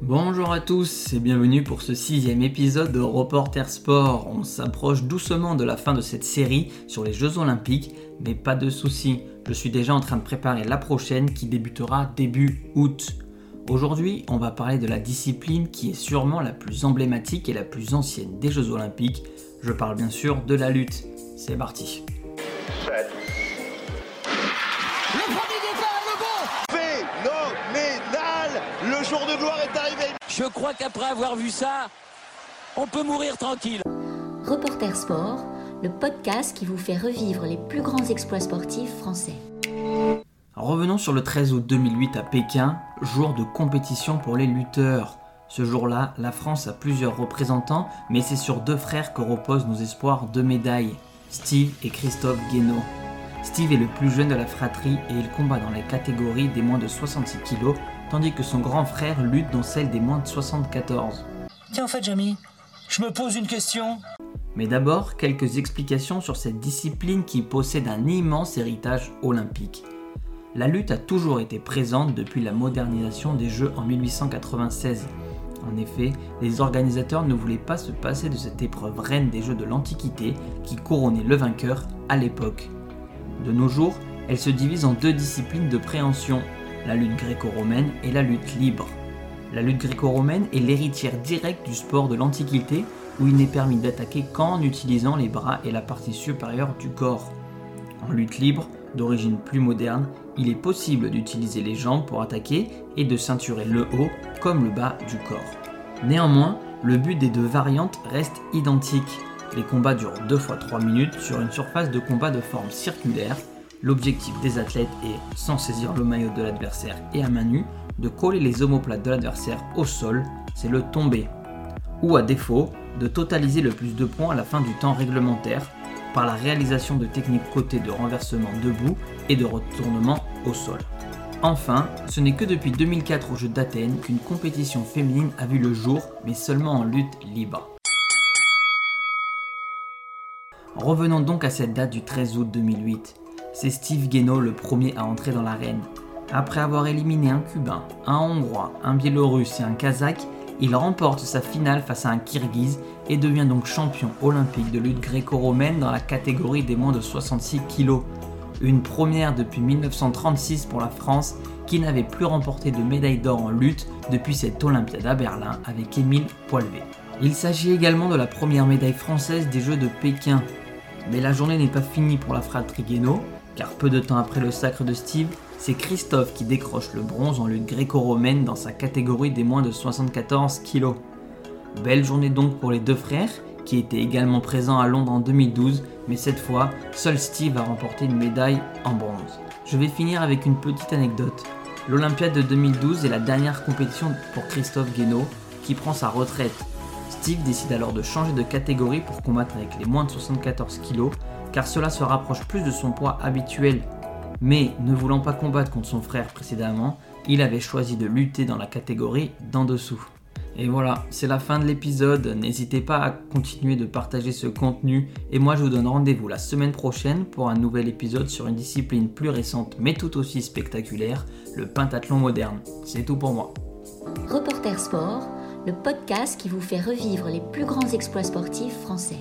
Bonjour à tous et bienvenue pour ce sixième épisode de Reporter Sport. On s'approche doucement de la fin de cette série sur les Jeux Olympiques, mais pas de soucis, je suis déjà en train de préparer la prochaine qui débutera début août. Aujourd'hui, on va parler de la discipline qui est sûrement la plus emblématique et la plus ancienne des Jeux Olympiques. Je parle bien sûr de la lutte. C'est parti. Le jour de gloire est arrivé. Je crois qu'après avoir vu ça, on peut mourir tranquille. Reporter Sport, le podcast qui vous fait revivre les plus grands exploits sportifs français. Revenons sur le 13 août 2008 à Pékin, jour de compétition pour les lutteurs. Ce jour-là, la France a plusieurs représentants, mais c'est sur deux frères que reposent nos espoirs de médailles, Steve et Christophe Guénaud. Steve est le plus jeune de la fratrie et il combat dans les catégories des moins de 66 kg, tandis que son grand frère lutte dans celle des moins de 74. Tiens, en fait, Jamie, je me pose une question. Mais d'abord, quelques explications sur cette discipline qui possède un immense héritage olympique. La lutte a toujours été présente depuis la modernisation des Jeux en 1896. En effet, les organisateurs ne voulaient pas se passer de cette épreuve reine des Jeux de l'Antiquité qui couronnait le vainqueur à l'époque. De nos jours, elle se divise en deux disciplines de préhension, la lutte gréco-romaine et la lutte libre. La lutte gréco-romaine est l'héritière directe du sport de l'Antiquité où il n'est permis d'attaquer qu'en utilisant les bras et la partie supérieure du corps. En lutte libre, d'origine plus moderne, il est possible d'utiliser les jambes pour attaquer et de ceinturer le haut comme le bas du corps. Néanmoins, le but des deux variantes reste identique. Les combats durent 2 fois 3 minutes sur une surface de combat de forme circulaire. L'objectif des athlètes est, sans saisir le maillot de l'adversaire et à main nue, de coller les omoplates de l'adversaire au sol, c'est le tomber. Ou à défaut, de totaliser le plus de points à la fin du temps réglementaire par la réalisation de techniques cotées de renversement debout et de retournement au sol. Enfin, ce n'est que depuis 2004 aux Jeux d'Athènes qu'une compétition féminine a vu le jour, mais seulement en lutte libre. Revenons donc à cette date du 13 août 2008. C'est Steve Guénaud le premier à entrer dans l'arène. Après avoir éliminé un Cubain, un Hongrois, un Biélorusse et un Kazakh, il remporte sa finale face à un Kirghiz et devient donc champion olympique de lutte gréco-romaine dans la catégorie des moins de 66 kg. Une première depuis 1936 pour la France qui n'avait plus remporté de médaille d'or en lutte depuis cette Olympiade à Berlin avec Émile Poilvé. Il s'agit également de la première médaille française des Jeux de Pékin. Mais la journée n'est pas finie pour la fratrie Guénaud, car peu de temps après le sacre de Steve, c'est Christophe qui décroche le bronze en lutte gréco-romaine dans sa catégorie des moins de 74 kg. Belle journée donc pour les deux frères, qui étaient également présents à Londres en 2012, mais cette fois, seul Steve a remporté une médaille en bronze. Je vais finir avec une petite anecdote. L'Olympiade de 2012 est la dernière compétition pour Christophe Guénaud, qui prend sa retraite. Steve décide alors de changer de catégorie pour combattre avec les moins de 74 kg, car cela se rapproche plus de son poids habituel mais ne voulant pas combattre contre son frère précédemment, il avait choisi de lutter dans la catégorie d'en dessous. Et voilà, c'est la fin de l'épisode. N'hésitez pas à continuer de partager ce contenu. Et moi, je vous donne rendez-vous la semaine prochaine pour un nouvel épisode sur une discipline plus récente mais tout aussi spectaculaire, le pentathlon moderne. C'est tout pour moi. Reporter Sport, le podcast qui vous fait revivre les plus grands exploits sportifs français.